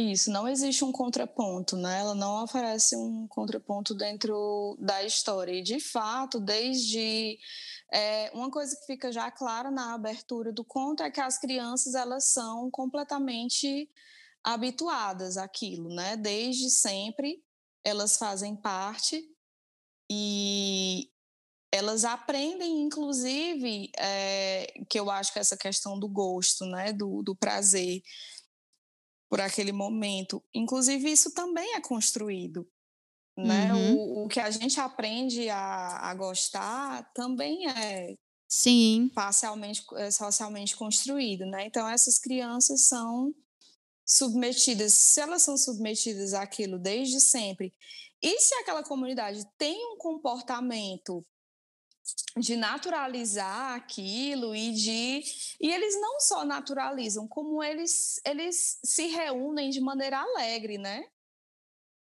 Isso, não existe um contraponto, né? Ela não oferece um contraponto dentro da história. E, de fato, desde. É, uma coisa que fica já clara na abertura do conto é que as crianças elas são completamente habituadas àquilo, né? Desde sempre elas fazem parte e elas aprendem, inclusive, é, que eu acho que essa questão do gosto, né, do, do prazer por aquele momento, inclusive isso também é construído, né? Uhum. O, o, que a gente aprende a, a gostar também é Sim. parcialmente, é socialmente construído, né? Então essas crianças são submetidas, se elas são submetidas àquilo desde sempre, e se aquela comunidade tem um comportamento de naturalizar aquilo e de e eles não só naturalizam como eles eles se reúnem de maneira alegre né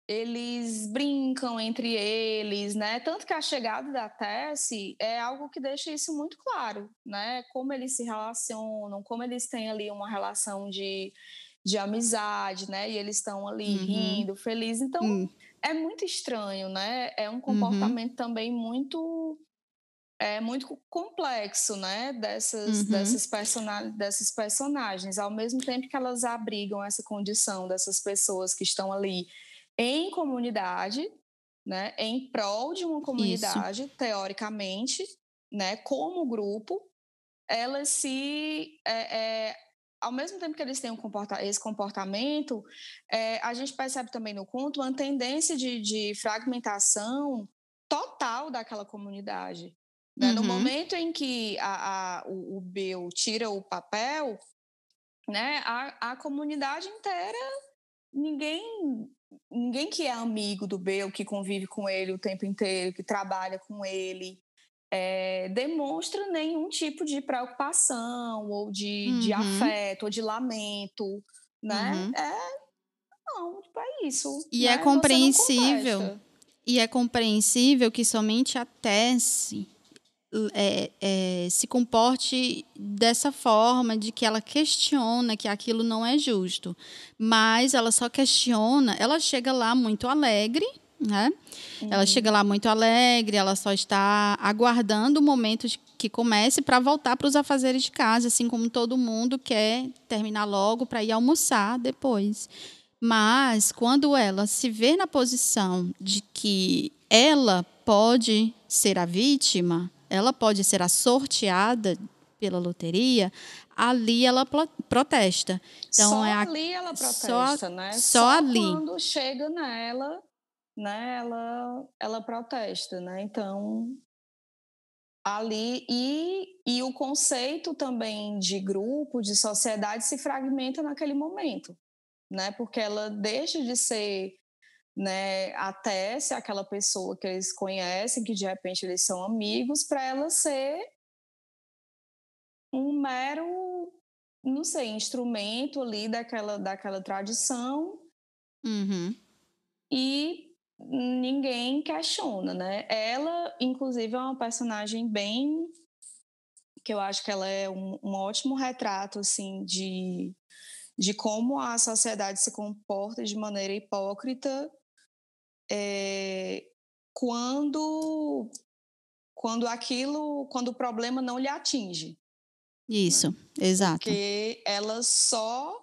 eles brincam entre eles né tanto que a chegada da Tessie é algo que deixa isso muito claro né como eles se relacionam como eles têm ali uma relação de de amizade né e eles estão ali uhum. rindo felizes então uhum. é muito estranho né é um uhum. comportamento uhum. também muito é muito complexo, né, dessas, uhum. dessas, persona dessas personagens, ao mesmo tempo que elas abrigam essa condição dessas pessoas que estão ali em comunidade, né, em prol de uma comunidade, Isso. teoricamente, né, como grupo, elas se é, é, ao mesmo tempo que eles têm um comporta esse comportamento, é, a gente percebe também no conto uma tendência de, de fragmentação total daquela comunidade. Né? Uhum. No momento em que a, a, o, o Bill tira o papel, né, a, a comunidade inteira, ninguém ninguém que é amigo do Bill, que convive com ele o tempo inteiro, que trabalha com ele, é, demonstra nenhum tipo de preocupação ou de, uhum. de afeto ou de lamento, né? Uhum. É, não, tipo, é isso. E é né? é compreensível. E é compreensível que somente a Tessie é, é, se comporte dessa forma, de que ela questiona que aquilo não é justo. Mas ela só questiona, ela chega lá muito alegre, né? Uhum. Ela chega lá muito alegre, ela só está aguardando o momento de que comece para voltar para os afazeres de casa, assim como todo mundo quer terminar logo para ir almoçar depois. Mas quando ela se vê na posição de que ela pode ser a vítima, ela pode ser a sorteada pela loteria, ali ela protesta. Então, só é a, ali ela protesta, só, né? Só, só ali. quando chega nela, né, ela, ela protesta, né? Então, ali e, e o conceito também de grupo, de sociedade se fragmenta naquele momento, né? Porque ela deixa de ser né, até se aquela pessoa que eles conhecem, que de repente eles são amigos, para ela ser um mero, não sei, instrumento ali daquela, daquela tradição. Uhum. E ninguém questiona, né? Ela, inclusive, é uma personagem bem que eu acho que ela é um, um ótimo retrato assim de de como a sociedade se comporta de maneira hipócrita é, quando quando aquilo quando o problema não lhe atinge né? isso né? exato porque ela só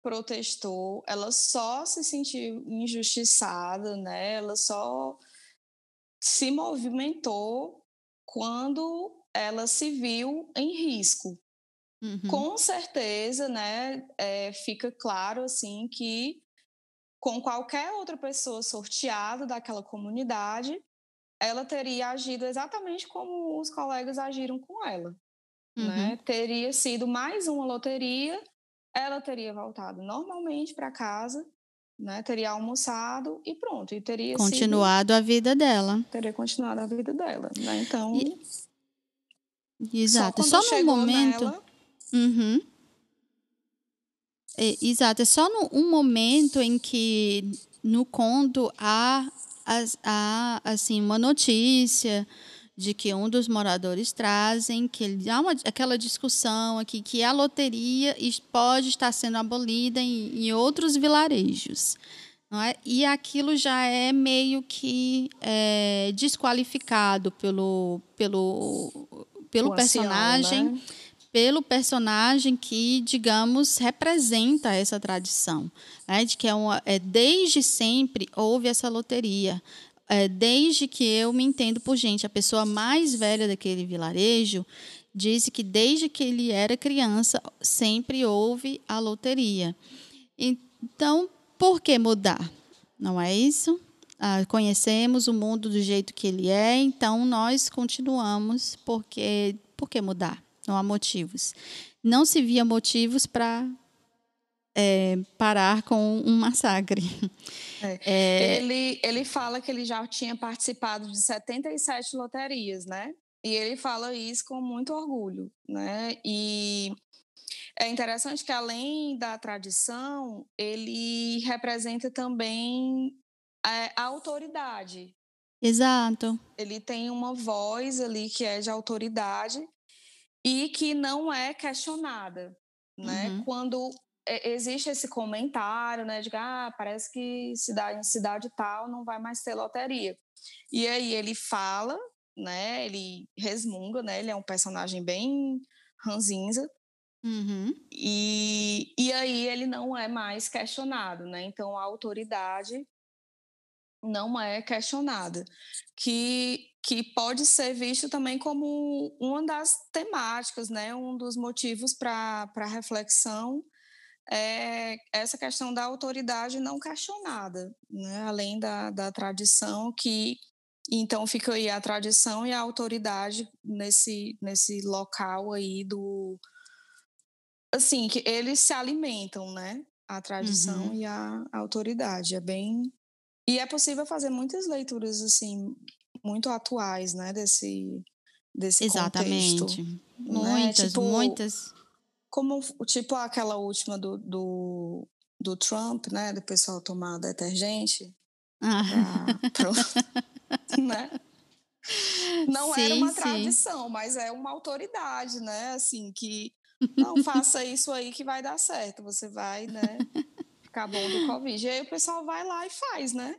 protestou ela só se sentiu injustiçada né ela só se movimentou quando ela se viu em risco Uhum. Com certeza, né, é, fica claro assim que com qualquer outra pessoa sorteada daquela comunidade, ela teria agido exatamente como os colegas agiram com ela. Né? Uhum. Né? Teria sido mais uma loteria, ela teria voltado normalmente para casa, né? teria almoçado e pronto. E teria continuado sido... a vida dela. Teria continuado a vida dela. Né? Então. E... Exato. Só, Só no momento. Nela, Uhum. É, exato, é só no, um momento em que no conto há, há assim, uma notícia de que um dos moradores trazem que ele há uma, aquela discussão aqui que a loteria pode estar sendo abolida em, em outros vilarejos. É? E aquilo já é meio que é, desqualificado pelo, pelo, pelo personagem. né? Pelo personagem que, digamos, representa essa tradição, né? de que é, uma, é desde sempre houve essa loteria. É, desde que eu me entendo por gente, a pessoa mais velha daquele vilarejo disse que desde que ele era criança sempre houve a loteria. Então, por que mudar? Não é isso? Ah, conhecemos o mundo do jeito que ele é, então nós continuamos, porque por que mudar? Não há motivos. Não se via motivos para é, parar com um massacre. É. É... Ele, ele fala que ele já tinha participado de 77 loterias, né? E ele fala isso com muito orgulho, né? E é interessante que, além da tradição, ele representa também a, a autoridade. Exato. Ele tem uma voz ali que é de autoridade e que não é questionada, né? Uhum. Quando existe esse comentário, né, de que ah, parece que cidade em cidade tal não vai mais ter loteria. E aí ele fala, né, ele resmunga, né, ele é um personagem bem ranzinza, Uhum. E, e aí ele não é mais questionado, né? Então a autoridade não é questionada. Que que pode ser visto também como uma das temáticas, né? um dos motivos para reflexão é essa questão da autoridade não questionada, né? além da, da tradição que então fica aí a tradição e a autoridade nesse, nesse local aí do assim que eles se alimentam, né? A tradição uhum. e a, a autoridade é bem e é possível fazer muitas leituras assim muito atuais, né, desse desse Exatamente. contexto. Né? Muitas, né? tipo, muitas. Como tipo aquela última do, do, do Trump, né, do pessoal tomar detergente. Ah. Pra, né? Não sim, era uma sim. tradição, mas é uma autoridade, né? Assim, que não faça isso aí que vai dar certo. Você vai, né? Ficar bom do Covid. E aí o pessoal vai lá e faz, né?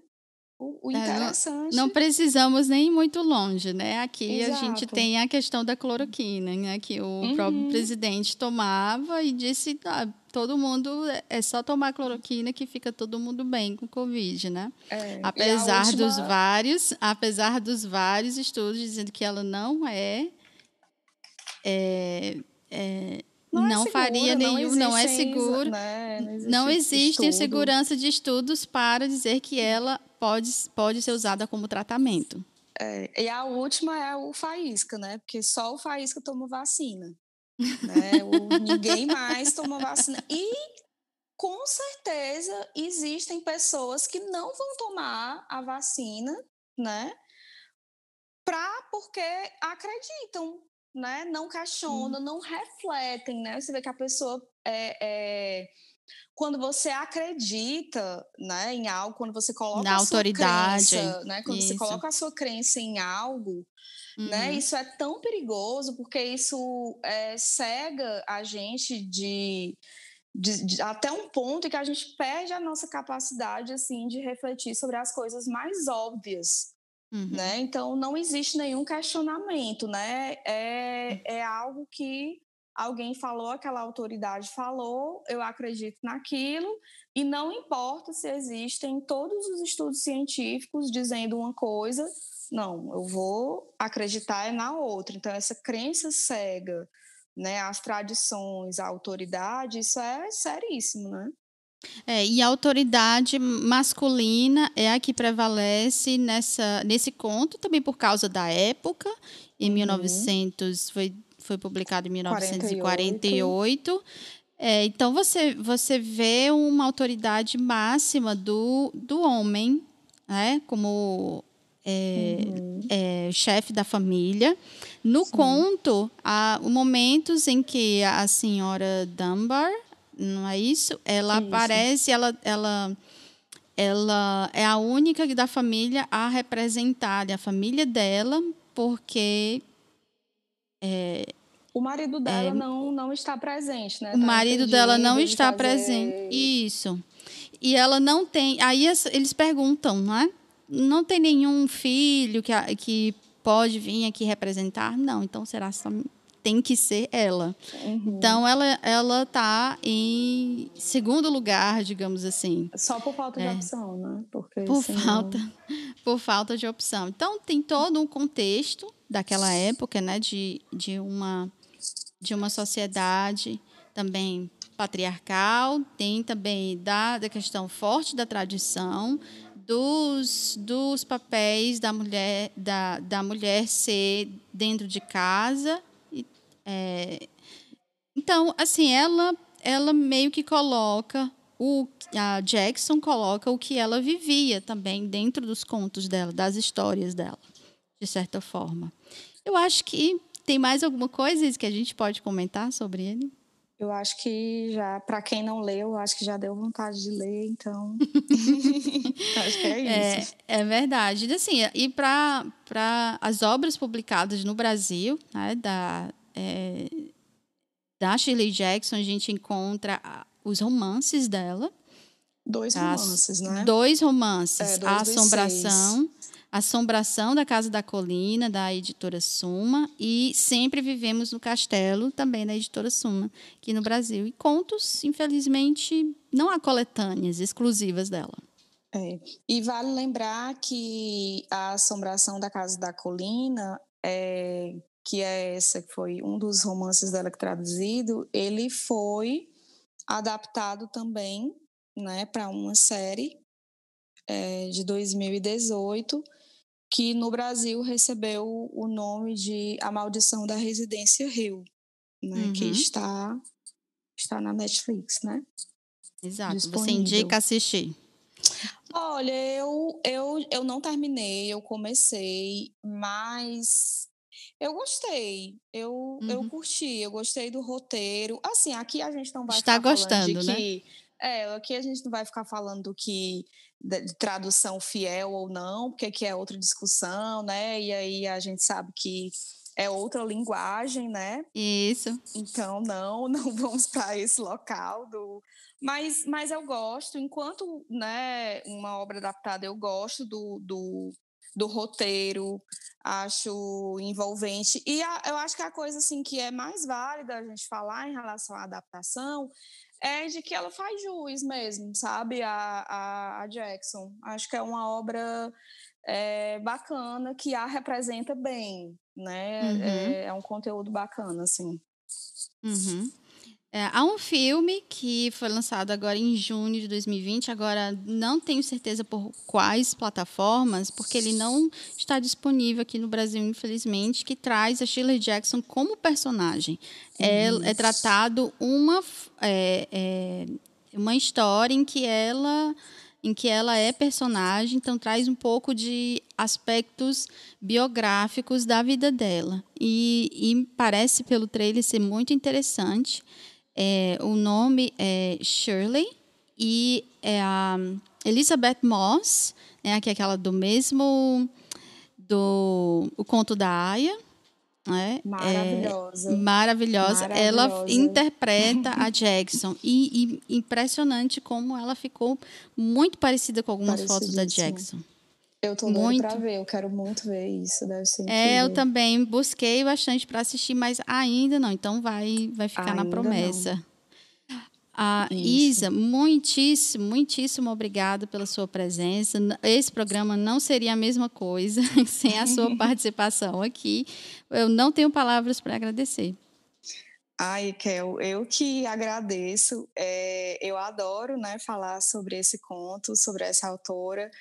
O, interessante. É, não, não, precisamos nem ir muito longe, né? Aqui Exato. a gente tem a questão da cloroquina, né? Que o uhum. próprio presidente tomava e disse: ah, todo mundo é só tomar cloroquina que fica todo mundo bem com Covid, né? É, apesar última... dos vários, apesar dos vários estudos dizendo que ela não é, é, é não, não é faria nenhum, não, não é seguro. Né? Não existe, não existe segurança de estudos para dizer que ela pode, pode ser usada como tratamento. É, e a última é o faísca, né? Porque só o faísca toma vacina. Né? o, ninguém mais toma vacina. E com certeza existem pessoas que não vão tomar a vacina, né? Pra, porque acreditam, né? Não questionam, não refletem, né? Você vê que a pessoa é, é quando você acredita né, em algo, quando você coloca Na a autoridade. sua crença, né, quando Isso. você coloca a sua crença em algo, né, Uhum. isso é tão perigoso porque isso é, cega a gente de, de- de- até um ponto em que a gente perde a nossa capacidade assim de refletir sobre as coisas mais óbvias Uhum. né? Então não existe nenhum questionamento, né? É, é algo que alguém falou, aquela autoridade falou, eu acredito naquilo, e não importa se existem todos os estudos científicos dizendo uma coisa, não, eu vou acreditar na outra. Então essa crença cega, né? As tradições, a autoridade, isso é seríssimo, né? É, e a autoridade masculina é a que prevalece nessa, nesse conto, também por causa da época. Em Uhum. 1900, foi, foi publicado em 1948. É, então, você, você vê uma autoridade máxima do, do homem, né? Como é, Uhum. é, chefe da família. No Sim. conto, há momentos em que a senhora Dunbar, não é isso? Ela aparece, ela, ela, ela é a única da família a representar a família dela, porque O marido dela não, não está presente, né? É. o Tá marido dela não está fazer- presente. Isso. E ela não tem. Aí eles perguntam, não é? Não tem nenhum filho que, que pode vir aqui representar? Não, então será só. Tem que ser ela. Uhum. Então ela ela está em segundo lugar, digamos assim, Só por falta de É. opção, né? Porque, por senão- falta por falta de opção. Então tem todo um contexto daquela época, né, de, de uma de uma sociedade também patriarcal, tem também da, da questão forte da tradição, dos, dos papéis da mulher da, da mulher ser dentro de casa. É, então, assim, ela ela meio que coloca o a Jackson coloca o que ela vivia também dentro dos contos dela, das histórias dela, de certa forma. Eu acho que tem mais alguma coisa Isa, que a gente pode comentar sobre ele? Eu acho que já, para quem não leu, acho que já deu vontade de ler, então. acho que é isso. É, é verdade. Assim, e para as obras publicadas no Brasil, né, da, é, da Shirley Jackson, a gente encontra os romances dela. Dois romances, né? Dois romances. É, dois a Assombração. Assombração da Casa da Colina, da editora Suma, e Sempre Vivemos no Castelo, também da editora Suma, aqui no Brasil. E contos, infelizmente, não há coletâneas exclusivas dela. É. E vale lembrar que a Assombração da Casa da Colina, é, que é essa que foi um dos romances dela que traduzido, ele foi adaptado também né, para uma série é, de 2018, que no Brasil recebeu o nome de A Maldição da Residência Rio, né, que Uhum. está, está na Netflix, né? Exato. Você Disponível. indica assistir. Olha, eu, eu, eu não terminei, eu comecei, mas eu gostei, eu, eu Uhum. curti, eu gostei do roteiro. Assim, aqui a gente não vai Está ficar falando gostando, de né? que. É, aqui a gente não vai ficar falando que de tradução fiel ou não, porque aqui é outra discussão, né? E aí a gente sabe que é outra linguagem, né? Isso. Então, não, não vamos para esse local do. Mas, mas eu gosto, enquanto né, uma obra adaptada, eu gosto do, do, do roteiro, acho envolvente. E a- eu acho que a coisa assim, que é mais válida a gente falar em relação à adaptação é de que ela faz jus mesmo, sabe? A, a, a Jackson. Acho que é uma obra é, bacana que a representa bem, né? Uhum. É, é um conteúdo bacana, assim. Uhum. É, há um filme que foi lançado agora em junho de 2020. Agora não tenho certeza por quais plataformas, porque ele não está disponível aqui no Brasil, infelizmente, que traz a Shirley Jackson como personagem. É, é tratado uma, é, é, uma história em que ela em que ela é personagem, então traz um pouco de aspectos biográficos da vida dela. E, e parece, pelo trailer, ser muito interessante. É, o nome é Shirley e é a Elizabeth Moss, né, que é aquela do mesmo do o conto da Aya. Né? Maravilhosa. É, maravilhosa. Ela interpreta a Jackson. E, e, impressionante como ela ficou muito parecida com algumas fotos da Jackson. Eu tô muito para ver, eu quero muito ver isso, deve ser incrível. É, eu também busquei bastante para assistir, mas ainda não, então vai vai ficar ainda na promessa. Não. Ah, Isa, muitíssimo, muitíssimo obrigada pela sua presença. Esse programa não seria a mesma coisa sem a sua participação aqui. Eu não tenho palavras para agradecer. Ai, Kel, eu que agradeço. É, eu adoro né, falar sobre esse conto, sobre essa autora.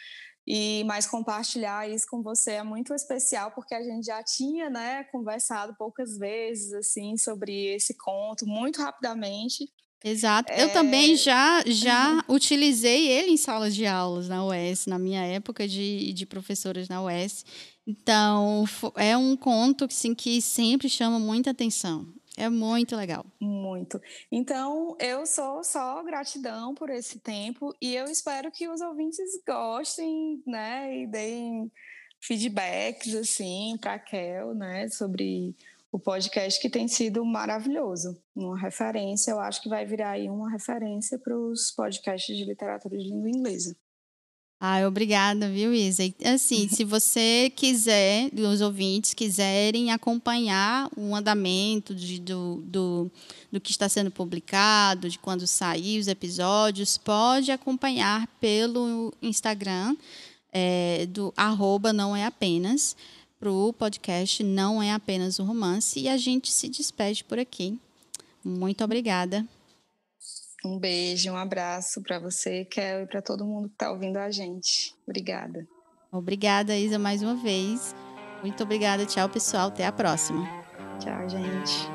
E mais compartilhar isso com você é muito especial porque a gente já tinha, né, conversado poucas vezes assim sobre esse conto muito rapidamente. Exato. É... Eu também já, já uhum. utilizei ele em salas de aulas na UES, na minha época de, de professoras na UES. Então, é um conto assim, que sempre chama muita atenção. É muito legal. Muito. Então, eu sou só gratidão por esse tempo e eu espero que os ouvintes gostem, né, e deem feedbacks assim para Kel, né, sobre o podcast que tem sido maravilhoso. Uma referência, eu acho que vai virar aí uma referência para os podcasts de literatura de língua inglesa. Ah, obrigada, viu, Isa? Assim, se você quiser, os ouvintes quiserem acompanhar o andamento de, do, do, do que está sendo publicado, de quando sair os episódios, pode acompanhar pelo Instagram é, do arroba não é apenas para o podcast Não é apenas um romance e a gente se despede por aqui. Muito obrigada. Um beijo, um abraço para você, Kel, e para todo mundo que está ouvindo a gente. Obrigada. Obrigada, Isa, mais uma vez. Muito obrigada. Tchau, pessoal. Até a próxima. Tchau, gente.